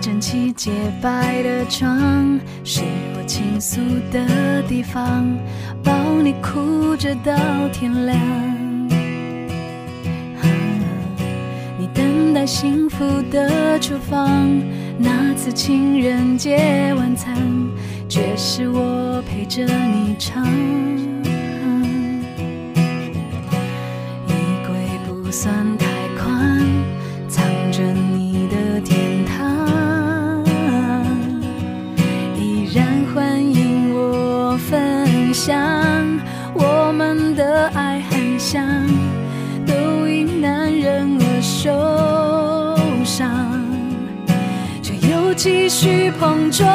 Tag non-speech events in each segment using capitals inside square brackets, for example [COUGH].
整齐洁白的床是我倾诉的地方，抱你哭着到天亮。你等待幸福的厨房，那次情人节晚餐，却是我陪着你唱。想，都因男人而受伤，却又继续碰撞。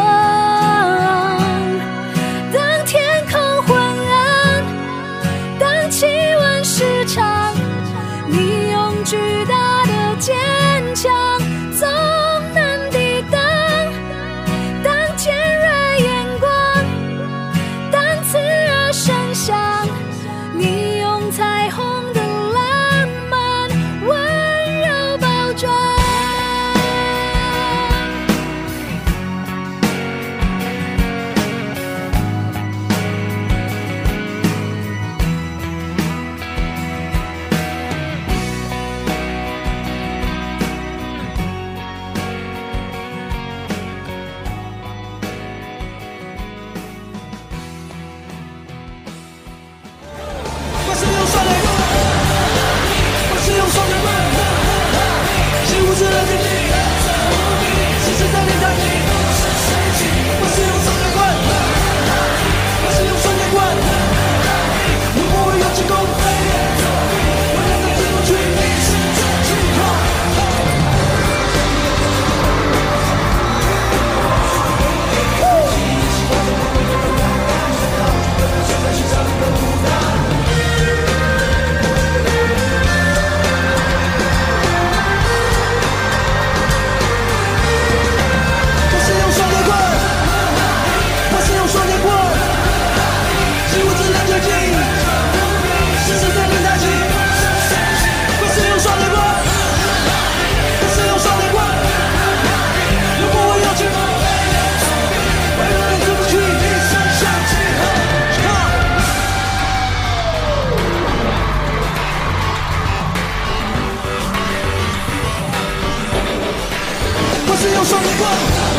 双截棍，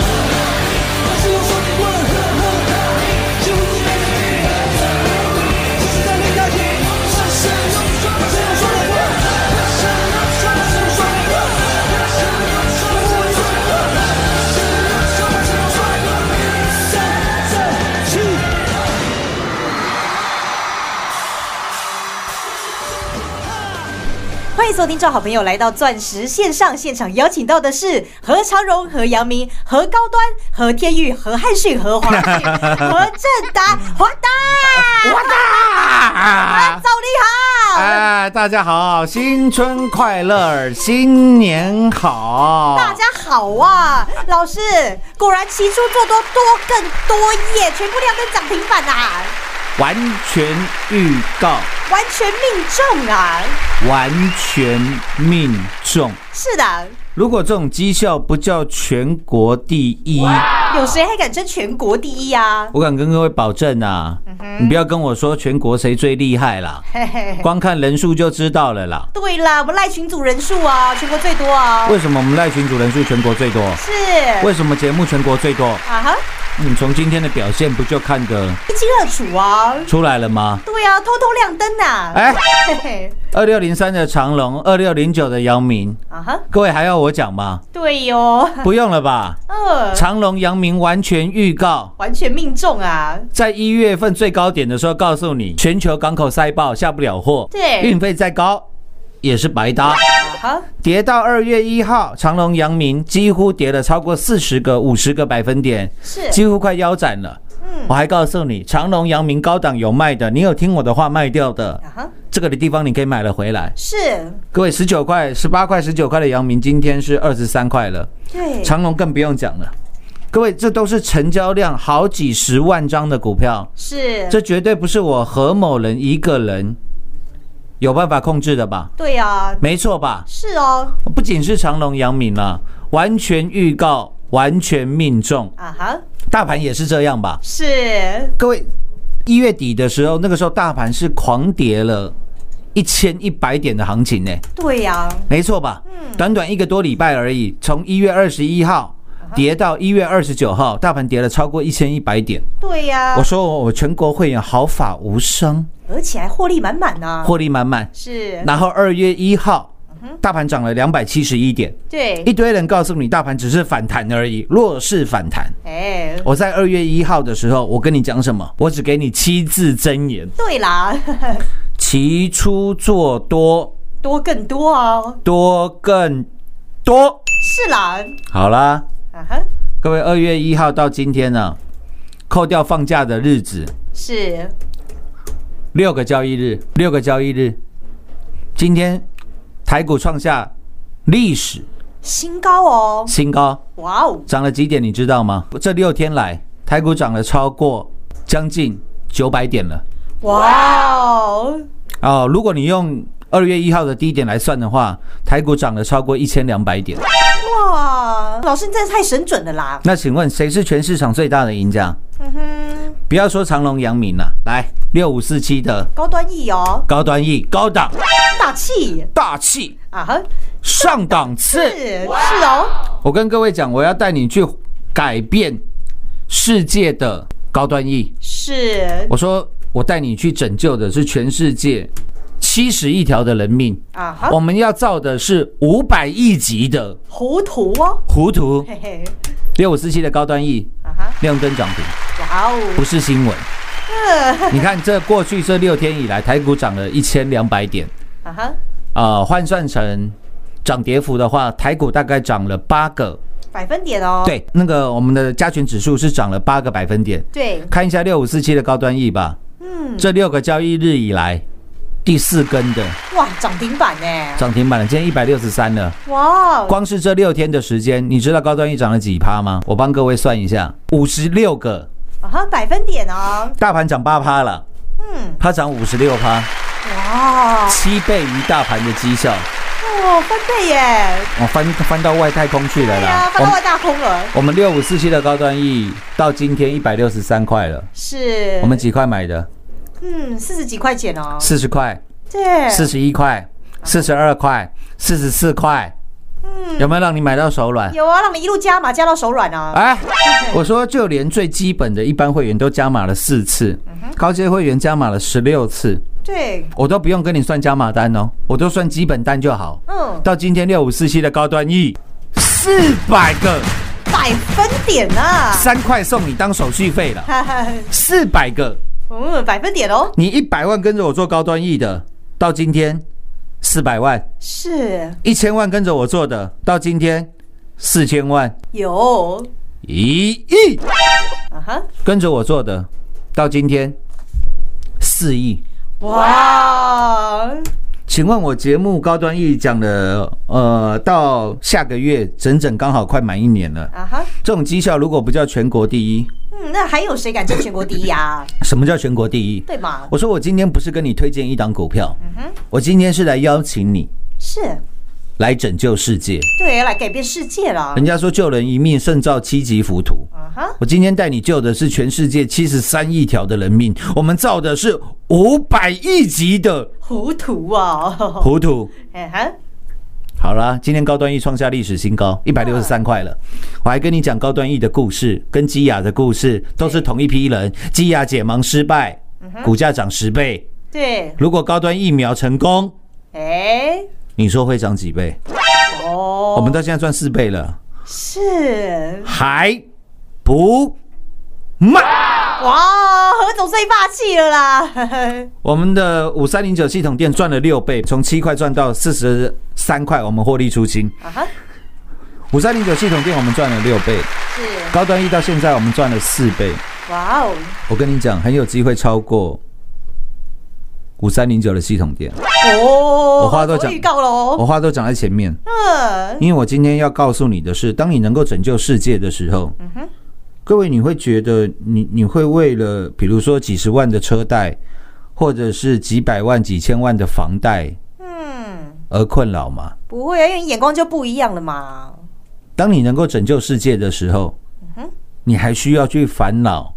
欢迎收听，众好朋友来到钻石线上现场，邀请到的是何长荣、何阳明、何高端、何天玉、何汉逊、何华 [LAUGHS] 逊、何正达、华达、华达，早你好。哎，大家好，新春快乐，新年好！大家好啊，老师，果然期初做多多更多耶，全部亮灯涨停板啊，完全预告，完全命中啊！完全命中。是的，如果这种绩效不叫全国第一，有谁还敢争全国第一啊？我敢跟各位保证啊，你不要跟我说全国谁最厉害啦，嘿嘿，光看人数就知道了啦。对啦，我们赖群组人数啊，全国最多啊。为什么我们赖群主人数全国最多？是为什么节目全国最多？啊哈，你从今天的表现不就看得一清二楚啊。出来了吗？对啊，偷偷亮灯呐、哎，二六零三的长隆，二六零九的阳明，啊哈，各位还要我讲吗？对哟，不用了吧？呃，长隆、阳明完全预告，完全命中啊。在一月份最高点的时候告诉你，全球港口塞爆，下不了货，对。运费再高也是白搭。好，跌到二月一号，长隆、阳明几乎跌了超过四十个、五十个百分点，是，几乎快腰斩了。我还告诉你，长隆、阳明高档有卖的，你有听我的话卖掉的，啊，这个的地方你可以买了回来。是，各位，十九块、十八块、十九块的阳明，今天是二十三块了。对，长隆更不用讲了。各位，这都是成交量好几十万张的股票，是，这绝对不是我何某人一个人有办法控制的吧？对啊，没错吧？是哦，不仅是长隆、阳明了，完全预告，完全命中，啊哈，大盘也是这样吧？是，各位，一月底的时候，那个时候大盘是狂跌了一千一百点的行情呢，对呀、没错吧？嗯短短一个多礼拜而已，从一月二十一号跌到一月二十九号，大盘跌了超过一千一百点。对呀、我说我全国会员毫发无伤，而且还获利满满呢。获利满满。是，然后二月一号，大盘涨了两百七十一点，对一，堆人告诉你大盘只是反弹而已，弱势反弹。哎，我在二月一号的时候，我跟你讲什么？我只给你七字真言：对啦，[LAUGHS] 期出做多，多更多哦。多更多。是啦，好啦，啊哈，各位，二月一号到今天呢、扣掉放假的日子，是，六个交易日，六个交易日，今天台股创下历史新高哦。新高，哇哦，涨了几点？你知道吗？这六天来，台股涨了超过将近九百点了。哇哦，哦，如果你用二月一号的低点来算的话，台股涨了超过一千两百点。哇，老师你真的太神准了啦。那请问谁是全市场最大的赢家？嗯哼，不要说长隆、阳明了，来六五四七的高端 E 哦，高端 E 高档大气大气啊哈，上档次。是是哦，我跟各位讲，我要带你去改变世界的高端 E。是我说，我带你去拯救的是全世界七十亿条的人命。啊哈。我，们要造的是五百亿级的糊涂哦，糊涂。嘿嘿，六五四七的高端 E 啊哈，亮灯涨停，哇哦，不是新闻。[LAUGHS] 你看，这过去这六天以来，台股涨了一千两百点，啊哈，啊，换算成涨跌幅的话，台股大概涨了八个。百分点哦，对，那个我们的加权指数是涨了八个百分点。对，看一下六五四七的高端 E 吧，嗯，这六个交易日以来第四根的。哇，涨停板呢，涨停板了，今天一百六十三了。哇哦，光是这六天的时间，你知道高端 E 涨了几趴吗？我帮各位算一下，五十六个，啊哈，百分点哦，大盘涨八趴了，嗯，它涨五十六趴，哇，七倍于大盘的绩效，哦，翻倍耶，我翻翻到外太空去了，啦。翻到外太空了，我们六五四七的高端 E 到今天一百六十三块了，是，我们几块买的？嗯四十几块钱哦，四十块、对，四十一块、四十二块、四十四块，有没有让你买到手软？有啊，让你一路加码加到手软啊，哎，我说就连最基本的一般会员都加码了四次，高阶会员加码了十六次，对，我都不用跟你算加码单哦，我都算基本单就好。嗯，到今天六五四七的高端 E，四百个，百分点啊，三块送你当手续费了，哈哈，四百个，嗯，百分点哦，你一百万跟着我做高端 E 的，到今天四百万，是。一千万跟着我做的，到今天四千万，有，一亿啊哈，跟着我做的，到今天四亿。哇，请问我节目高端 E 讲的，呃，到下个月整整刚好快满一年了。啊哈，这种绩效如果不叫全国第一，嗯，那还有谁敢争全国第一啊？[LAUGHS] 什么叫全国第一？对吗？我说我今天不是跟你推荐一档股票，我今天是来邀请你是，来拯救世界。对，来改变世界了人，家说救人一命胜造七级浮屠，啊哈，我今天带你救的是全世界七十三亿条的人命，我们造的是五百亿级的 [LAUGHS] 糊涂啊，[LAUGHS] 糊涂。哎哈，好啦，今天高端 E 创下历史新高，一百六十三块了。我还跟你讲高端 E 的故事，跟基亚的故事，都是同一批人。基亚解盲失败，股价涨十倍。对，如果高端疫苗成功，哎，你说会涨几倍？哦，我们到现在赚四倍了，是还不卖。哇，何总最霸气了啦！[LAUGHS] 我们的五三零九系统店赚了六倍，从七块赚到四十三块，我们获利出清。啊哈，五三零九系统店我们赚了六倍，是高端一到现在我们赚了四倍。哇哦，我跟你讲，很有机会超过五三零九的系统店。哦，我话都讲预告喽。我话都讲在前面，嗯，因为我今天要告诉你的是，当你能够拯救世界的时候，各位你会觉得你你会为了比如说几十万的车贷，或者是几百万、几千万的房贷，嗯，而困扰吗？不会啊，因为你眼光就不一样了嘛。当你能够拯救世界的时候，你还需要去烦恼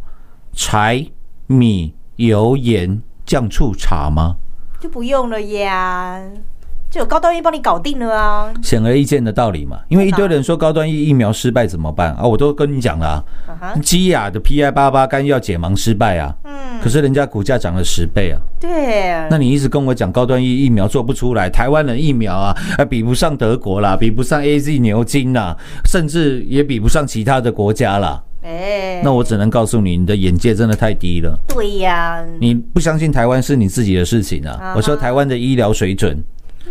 柴米油盐酱醋茶吗？就不用了呀，就有高端医帮你搞定了啊。显而易见的道理嘛。因为一堆人说高端疫疫苗失败怎么办啊？我都跟你讲了、基亚的 PI 八八肝药解盲失败啊，嗯，可是人家股价涨了十倍啊。对，那你一直跟我讲高端疫疫苗做不出来，台湾的疫苗啊，呃比不上德国啦，比不上 AZ 牛津啦，甚至也比不上其他的国家啦。哎，那我只能告诉你，你的眼界真的太低了。对呀，你不相信台湾是你自己的事情啊啊！我说台湾的医疗水准，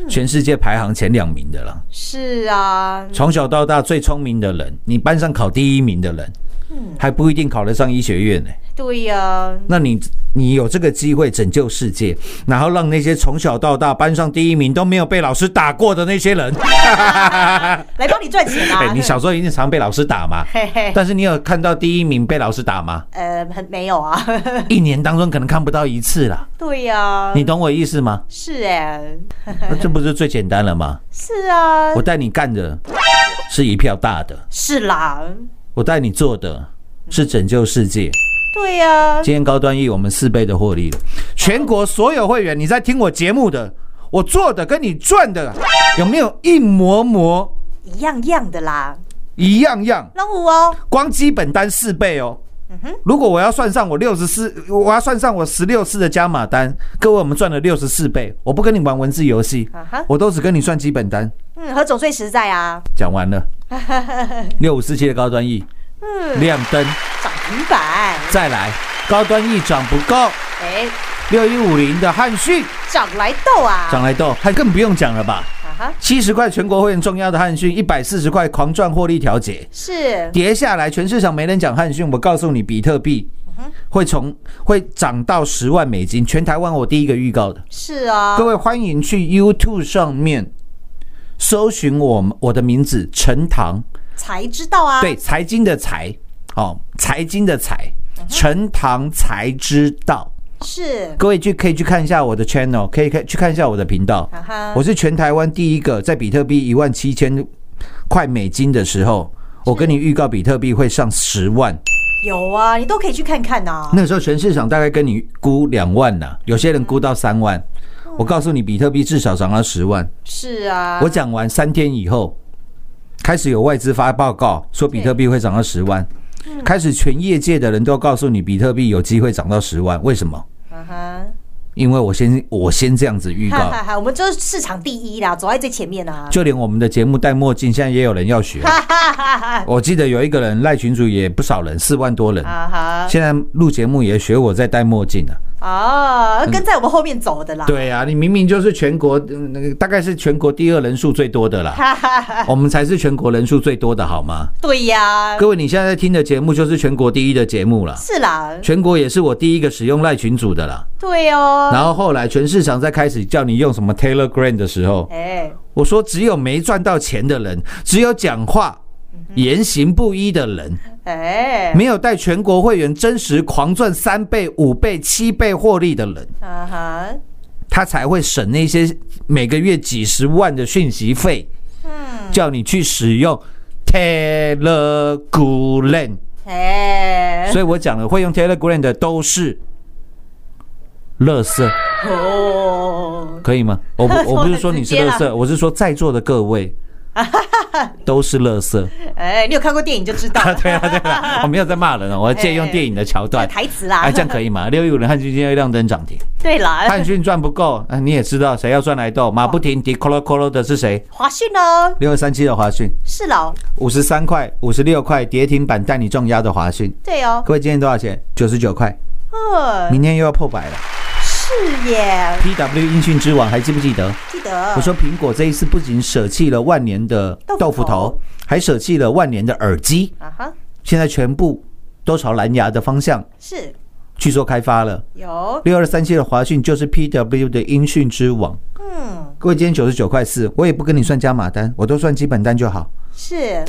全世界排行前两名的了。是啊，从小到大最聪明的人，你班上考第一名的人，嗯还不一定考得上医学院呢、对呀，那你你有这个机会拯救世界，然后让那些从小到大班上第一名都没有被老师打过的那些人，[LAUGHS] 来帮你赚钱啊 [LAUGHS] 哎，！你小时候一定常被老师打嘛？嘿嘿，但是你有看到第一名被老师打吗？呃，很没有啊。[LAUGHS] 一年当中可能看不到一次啦，对呀，你懂我意思吗？是哎，那这不是最简单了吗？是啊我，带你干的是一票大的，是啦，我带你做的是拯救世界。对呀，今天高端 E 我们四倍的获利了，全国所有会员，你在听我节目的，我做的跟你赚的有没有一模模一样样的啦。一样样？老五哦，光基本单四倍哦。如果我要算上我六十四，我要算上我十六次的加码单，各位我们赚了六十四倍。我不跟你玩文字游戏我都只跟你算基本单。嗯，何总最实在啊，讲完了，[LAUGHS] 六五四七的高端 E 嗯，亮灯，涨停板，再来高端 E 涨不够，哎，六一五零的汉讯涨来斗啊，涨来斗，还更不用讲了吧？七十块全国会员重要的汉讯，一百四十块狂赚获利调节，是，跌下来，全市场没人讲汉讯。我告诉你，比特币会从会涨到十万美金，全台湾我第一个预告的。是啊，各位欢迎去 YouTube 上面搜寻我们我的名字陈唐，才知道啊，对，财经的财，哦，财经的财，陈唐才知道。是，各位去可以去看一下我的 channel，可以看去看一下我的频道。我是全台湾第一个在比特币一万七千块美金的时候，我跟你预告比特币会上十万。有啊，你都可以去看看呐。那时候全市场大概跟你估两万呐，有些人估到三万。我告诉你，比特币至少涨到十万。是啊，我讲完三天以后，开始有外资发报告说比特币会涨到十万，开始全业界的人都告诉你比特币有机会涨到十万。为什么？啊哈，因为我先我先这样子预告，哈哈哈，我们就是市场第一啦，走在最前面啊。就连我们的节目戴墨镜，现在也有人要学。哈哈哈哈我记得有一个人赖群主也不少人，四万多人，啊哈，现在录节目也学我在戴墨镜啊。哦，跟在我们后面走的啦。对啊，你明明就是全国呃那个大概是全国第二人数最多的啦，我们才是全国人数最多的好吗？对呀，各位，你现在在听的节目就是全国第一的节目了，是啦，全国也是我第一个使用赖群组的啦。对哦。然后后来全市场在开始叫你用什么 Telegram 的时候，哎，我说只有没赚到钱的人，只有讲话言行不一的人，哎，没有带全国会员真实狂赚三倍、五倍、七倍获利的人，啊哈，他才会省那些每个月几十万的讯息费，嗯，叫你去使用 Telegram。哎，所以我讲了，会用 Telegram 的都是乐色，哦，可以吗？我不我不是说你是垃说得直接圾，[LAUGHS] 我是说在座的各位 [LAUGHS] 都是垃圾。哎，你有看过电影就知道。[LAUGHS] 了，对啊对啊，我 [LAUGHS] 没有在骂人哦，我借用电影的桥段。台词啦。哎，这样可以吗？六一五零汉讯今天亮灯涨停，对啦，汉讯赚不够，啊，你也知道谁要赚来斗，马不停蹄，扣喽扣喽的是谁？华讯哦？六二三七的华讯，是了，五十三块、五十六块跌停板带你重压的华讯，对哦，各位今天多少钱？九十九块，呃，明天又要破百了。是耶，PW 音讯之王还记不记得？记得。我说苹果这一次不仅舍弃了万年的豆腐头头，还舍弃了万年的耳机，啊哈，现在全部都朝蓝牙的方向是。去做开发了。有，六二三七的华讯就是 PW 的音讯之王。嗯，各位今天九十九块四，我也不跟你算加码单，我都算基本单就好，是。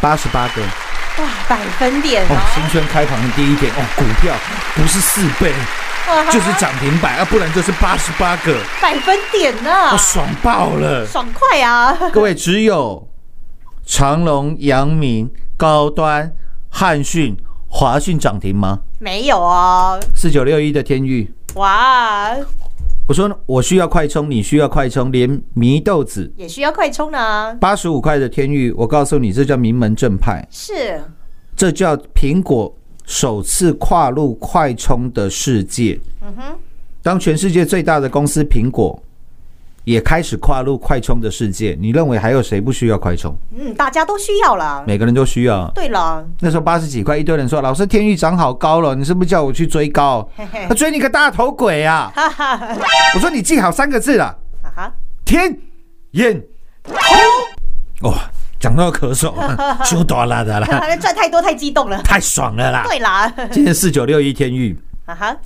八十八个。哇，百分点哦。哦，新春开盘的第一天哦，股票不是四倍。哇 [LAUGHS] 就是涨停板啊，不然就是八十八个，百分点呢。我，爽爆了。爽快啊！[LAUGHS] 各位，只有长隆、阳明、高端、汉讯、华讯涨停吗？没有哦，四九六一的天域，哇，我说我需要快充，你需要快充，连祢豆子。也需要快充呢，八十五块的天域，我告诉你，这叫名门正派，是。这叫苹果首次跨入快充的世界。嗯哼，当全世界最大的公司苹果也开始跨入快充的世界，你认为还有谁不需要快充？嗯，大家都需要了。每个人都需要。对了，那时候八十几块，一堆人说：“老师，天域涨好高了，你是不是叫我去追高？他追你个大头鬼啊！”我说：“你记好三个字了，天眼空。”哇，讲到咳嗽，[LAUGHS] 羞多了的啦，[LAUGHS] 还赚太多太激动了。太爽了啦！对啦，今天四九六一天域啊哈，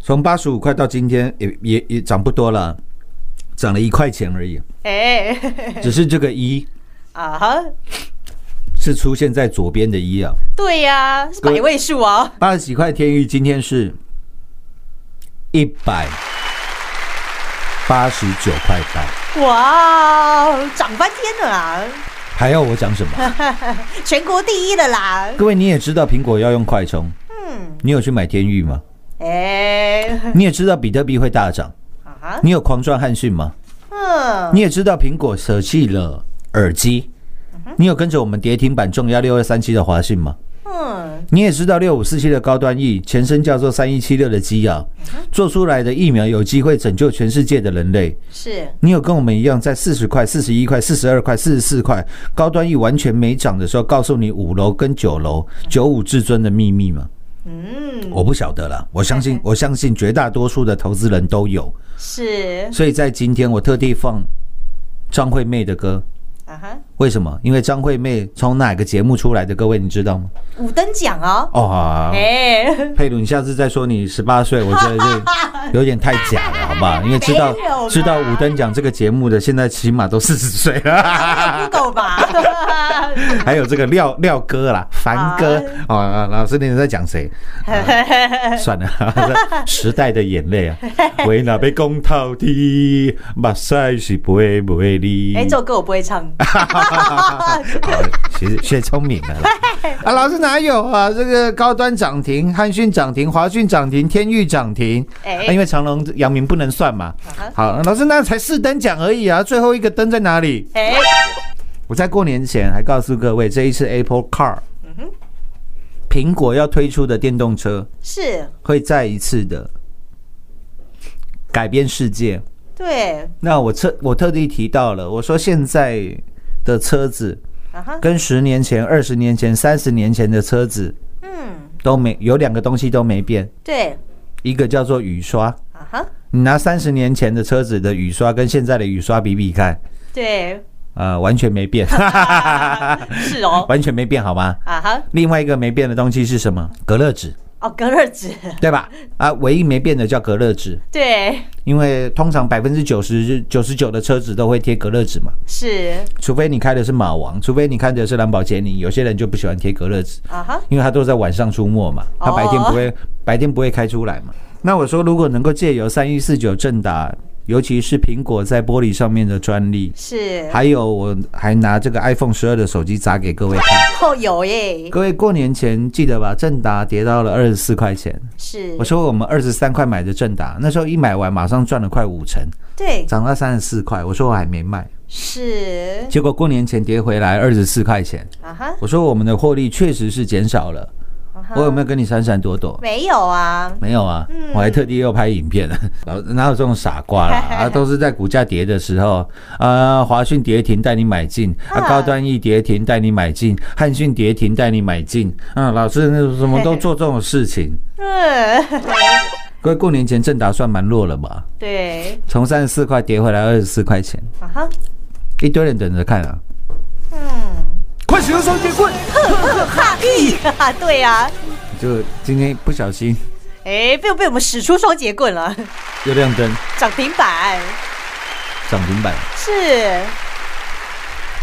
从八十五块到今天也也也涨不多了，涨了一块钱而已。哎，[LAUGHS] 只是这个一啊哈，是出现在左边的一啊，对呀，是百位数哦。八十几块天域今天是一百八十九块八，哇，涨翻天了啊！还要我讲什么？[LAUGHS] 全国第一的啦。各位你也知道苹果要用快充，嗯，你有去买天域吗？哎，[LAUGHS] 你也知道比特币会大涨，啊，你有狂赚汉讯吗？嗯，你也知道苹果舍弃了耳机，你有跟着我们跌停板重压六二三七的华讯吗？嗯，你也知道六五四七的高端 E 前身叫做三一七六的基药，做出来的疫苗有机会拯救全世界的人类。是。你有跟我们一样在四十块、四十一块、四十二块、四十四块高端 E 完全没涨的时候，告诉你五楼跟九楼九五至尊的秘密吗？嗯，我不晓得了，我相信我相信绝大多数的投资人都有，是。所以在今天我特地放张惠妹的歌。啊哈，为什么？因为张惠妹从哪个节目出来的？各位你知道吗？五等奖哦。哦，好哎，[LAUGHS] 佩鲁，你下次再说你十八岁，我觉得这 [LAUGHS] 有点太假了，好不好？因为知道知道五等奖这个节目的，现在起码都四十岁了。Google 吧。[LAUGHS] 还有这个廖廖哥啦，凡哥哦，啊老师你在讲谁？啊算了，时代的眼泪啊，为那被公套的，目屎是不会不会哩。哎，这首歌我不会唱。好，其实学聪明了啦。[LAUGHS] 啊，老师哪有啊？这个高端涨停，汉讯涨停，华讯涨停，天域涨停。哎啊因为长隆、阳明不能算嘛啊。好，老师那才四等奖而已啊，最后一个灯在哪里？哎，我在过年前还告诉各位，这一次 Apple Car，苹果要推出的电动车是，会再一次的改变世界。对，那我特我特地提到了，我说现在的车子跟十年前、二十年前、三十年前的车子嗯，都没有两个东西都没变，对，一个叫做雨刷。啊哈，你拿三十年前的车子的雨刷跟现在的雨刷比比看，对，呃，完全没变，[LAUGHS] 是哦，[LAUGHS] 完全没变，好吗？啊哈，另外一个没变的东西是什么？隔热纸，哦，隔热纸，[LAUGHS] 对吧？啊，唯一没变的叫隔热纸，对，因为通常百分之九十九十九的车子都会贴隔热纸嘛，是，除非你开的是马王，除非你开的是兰博基尼，有些人就不喜欢贴隔热纸，啊哈，因为他都在晚上出没嘛，他白天不会、白天不会开出来嘛。那我说，如果能够借由三一四九正达尤其是苹果在玻璃上面的专利，是，还有我还拿这个 iPhone 十二的手机砸给各位看。哦有耶，各位过年前记得吧？正达跌到了二十四块钱，是，我说我们二十三块买的正达，那时候一买完马上赚了快五成，对，涨到三十四块，我说我还没卖，是，结果过年前跌回来二十四块钱，啊哈，我说我们的获利确实是减少了，我有没有跟你闪闪躲躲？没有啊，没有啊，我还特地又拍影片。[LAUGHS] 了，然后哪有这种傻瓜啦？[LAUGHS] 啊，都是在股价跌的时候，啊，华讯跌停带你买进，啊，啊。高端易跌停带你买进，汉讯跌停带你买进，啊，老师那什么都做这种事情。嗯，[LAUGHS] 各位过年前正达算蛮弱了吧？对，从三十四块跌回来二十四块钱，啊哈，一堆人等着看啊！使用双节棍！哈意，对啊，就今天不小心哎，被被我们使出双截棍了，又亮灯，涨停板，涨停板，是，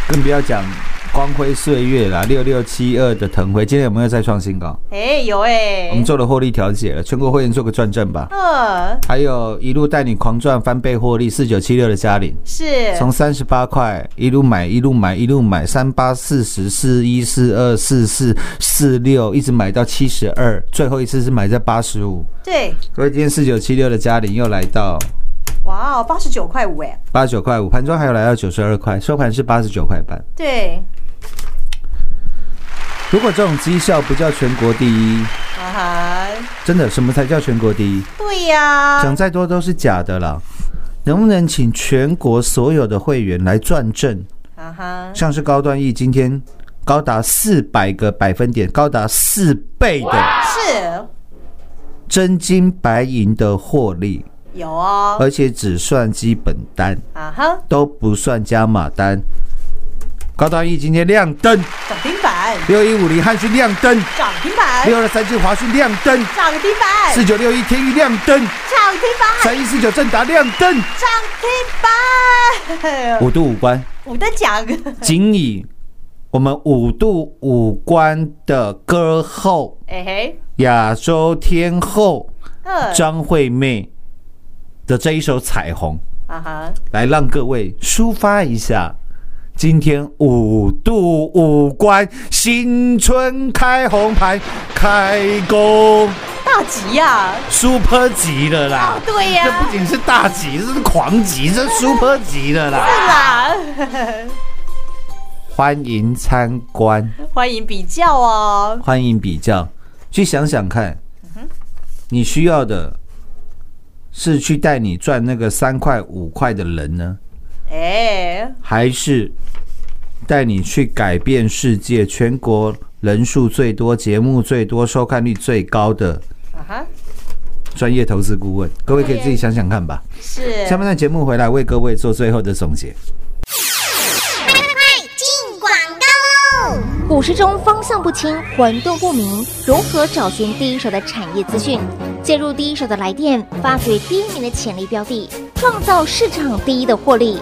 更不要讲光辉岁月啦，六六七二的腾辉，今天有没有再创新高？哎，有哎，我们做了获利调节了，全国会员做个转正吧。嗯，还有一路带你狂赚翻倍获利，四九七六的嘉玲，是，从三十八块一路买一路买一路买，三八四十四一四二四四四六，一直买到七十二，最后一次是买在八十五。对，所以，今天四九七六的嘉玲又来到哇哦，八十九块五哎，八十九块五，盘中还有来到九十二块，收盘是八十九块半。对，如果这种绩效不叫全国第一，啊，真的什么才叫全国第一？对呀，讲再多都是假的啦。能不能请全国所有的会员来转正？啊哈，像是高端 E 今天高达四百个百分点，高达四倍的是。真金白银的获利，有哦，而且只算基本单，啊哈，都不算加码单。高端 E 今天亮灯，涨停板，六一五零汉讯亮灯，涨停板，六二三七华讯亮灯，涨停板，四九六一天域亮灯，涨停板，三一四九正达亮灯，涨停板，五度五关。五等奖，仅以我们五度五关的歌后哎嘿，亚洲天后嗯，张惠妹的这一首《彩虹啊哈，》，来让各位抒发一下。今天五度五关，新春开红盘，开工大吉呀，，super 级了啦！对呀这不仅是大吉，这是狂吉，这是 [LAUGHS] super 级的啦！是啦，[LAUGHS] 欢迎参观。欢迎比较哦，欢迎比较，去想想看，你需要的是去带你赚那个三块五块的人呢，哎，还是带你去改变世界？全国人数最多、节目最多、收看率最高的啊哈，专业投资顾问，各位可以自己想想看吧。是下半段节目回来为各位做最后的总结。进广告喽！股市中方向不清、混沌不明，如何找寻第一手的产业资讯？介入第一手的来电，发掘第一名的潜力标的，创造市场第一的获利。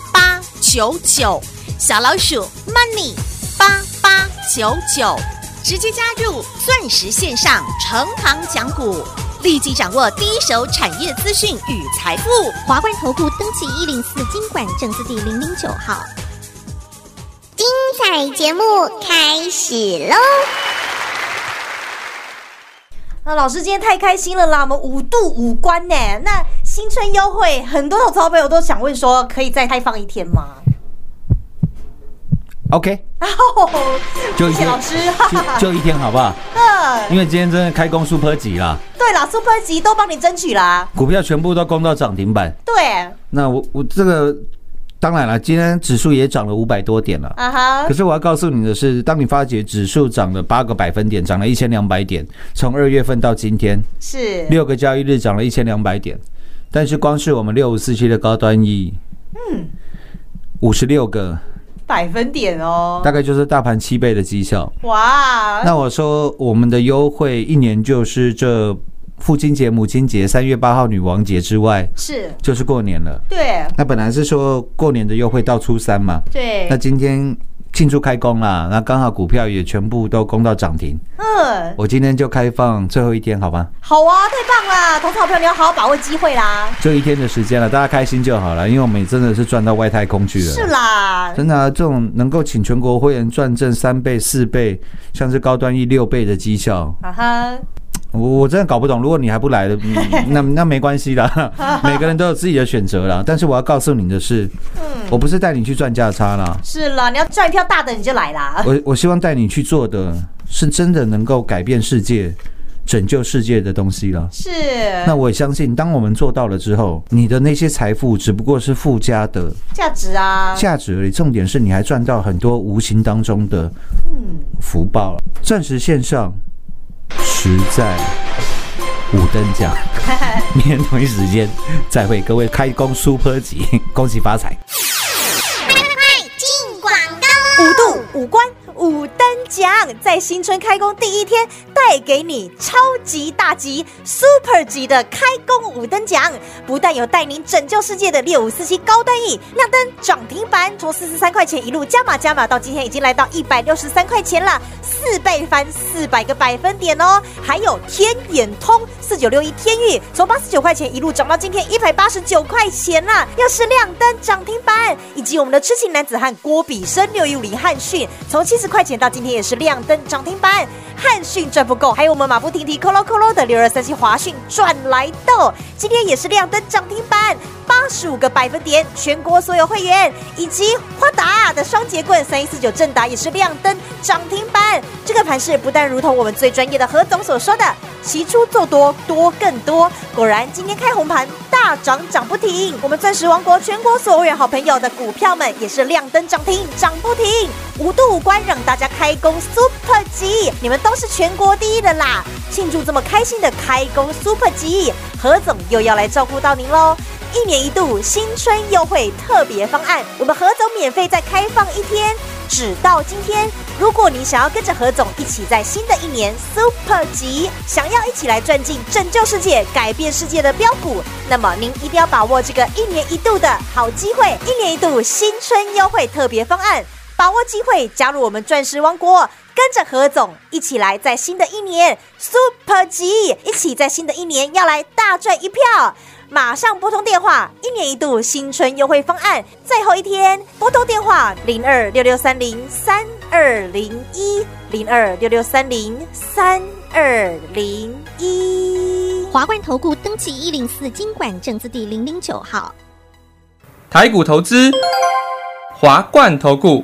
九九，小老鼠 Money 八八九九，直接加入钻石线上成行讲股，立即掌握第一手产业资讯与财富。华冠投顾登记一零四经管证字第零零九号。精彩节目开始喽！那老师今天太开心了啦，我们五度五关呢。那新春优惠，很多投资朋友都想问说，可以再开放一天吗？OK，哦，[LAUGHS] 就一天谢谢老师，就一天好不好？[LAUGHS] 嗯，因为今天真的开工 super 级啦，对啦，Super 级都帮你争取啦。股票全部都攻到涨停板。对，那我我这个当然了，今天指数也涨了五百多点了。啊哈可，是我要告诉你的是，当你发觉指数涨了八个百分点，涨了一千两百点，从二月份到今天是六个交易日涨了一千两百点，但是光是我们六五四七的高端 E 嗯，五十六个，百分点哦。大，概就是大盘七倍的绩效。哇，那我说我们的优惠一年就是这父亲节、母亲节、三月八号女王节之外，是。就是过年了。对。那本来是说过年的优惠到初三嘛，对。那，今天庆祝开工啦，那刚好股票也全部都攻到涨停。嗯，我今天就开放最后一天，好吗？好啊，太棒了，投资好朋友你要好好把握机会啦，就一天的时间了，大家开心就好了，因为我们也真的是赚到外太空去了。是啦，真的、啊，这种能够请全国会员赚正三倍、四倍，像是高端一六倍的绩效，啊哈，我我真的搞不懂。如果你还不来的，嗯 [LAUGHS] 那那没关系啦，[LAUGHS] 每个人都有自己的选择啦。但是我要告诉你的是，我不是带你去赚价差啦，是啦，你要赚一票大的你就来啦，我我希望带你去做的是真的能够改变世界、拯救世界的东西了。是，那我也相信，当我们做到了之后，你的那些财富只不过是附加的价值啊，价值而已。重点是你还赚到很多无形当中的福报了。钻石线上实在五等奖，[LAUGHS] 明天同一时间再会，各位开工 Super 级，[LAUGHS] 恭喜发财快！进广告。五度五关五等奖，在新春开工第一天，带给你超级大吉 Super 级的开工五等奖，不但有带您拯救世界的六五四七高端 E 亮灯涨停板，从四十三块钱一路加码加码，到今天已经来到一百六十三块钱了，四倍翻四百个百分点哦。还有天眼通四九六一天域，从八十九块钱一路涨到今天一百八十九块钱啦，又是亮灯涨停板，以及我们的痴情男子汉郭比生六一五零汉讯，从七十块钱到今天也是亮灯涨停板。汉讯赚不够，还有我们马不停蹄、扣喽扣喽的六二三七华讯赚来的，今天也是亮灯涨停板，八十五个百分点，全国所有会员以及花达的双节棍三一四九正达也是亮灯涨停板。这个盘势不但如同我们最专业的何总所说的，起初做多，多更多，果然今天开红盘，大涨涨不停。我们钻石王国全国所有好朋友的股票们也是亮灯涨停，涨不停。五度五关让大家开工 Super 级，你们都是全国第一的啦！庆祝这么开心的开工 Super 级，何总又要来照顾到您喽。一年一度新春优惠特别方案，我们何总免费再开放一天，只到今天。如果你想要跟着何总一起在新的一年 Super 级，想要一起来赚进拯救世界、改变世界的标股，那么您一定要把握这个一年一度的好机会，一年一度新春优惠特别方案。把握机会，加入我们钻石王国，跟着何总一起来，在新的一年 Super 级，一起在新的一年要来大赚一票。马上拨通电话，一年一度新春优惠方案，最后一天，拨通电话零二六六三零三二零一零二六六三零三二零一。华冠投顾登记一零四经管证字第零零九号。台股投资，华冠投顾。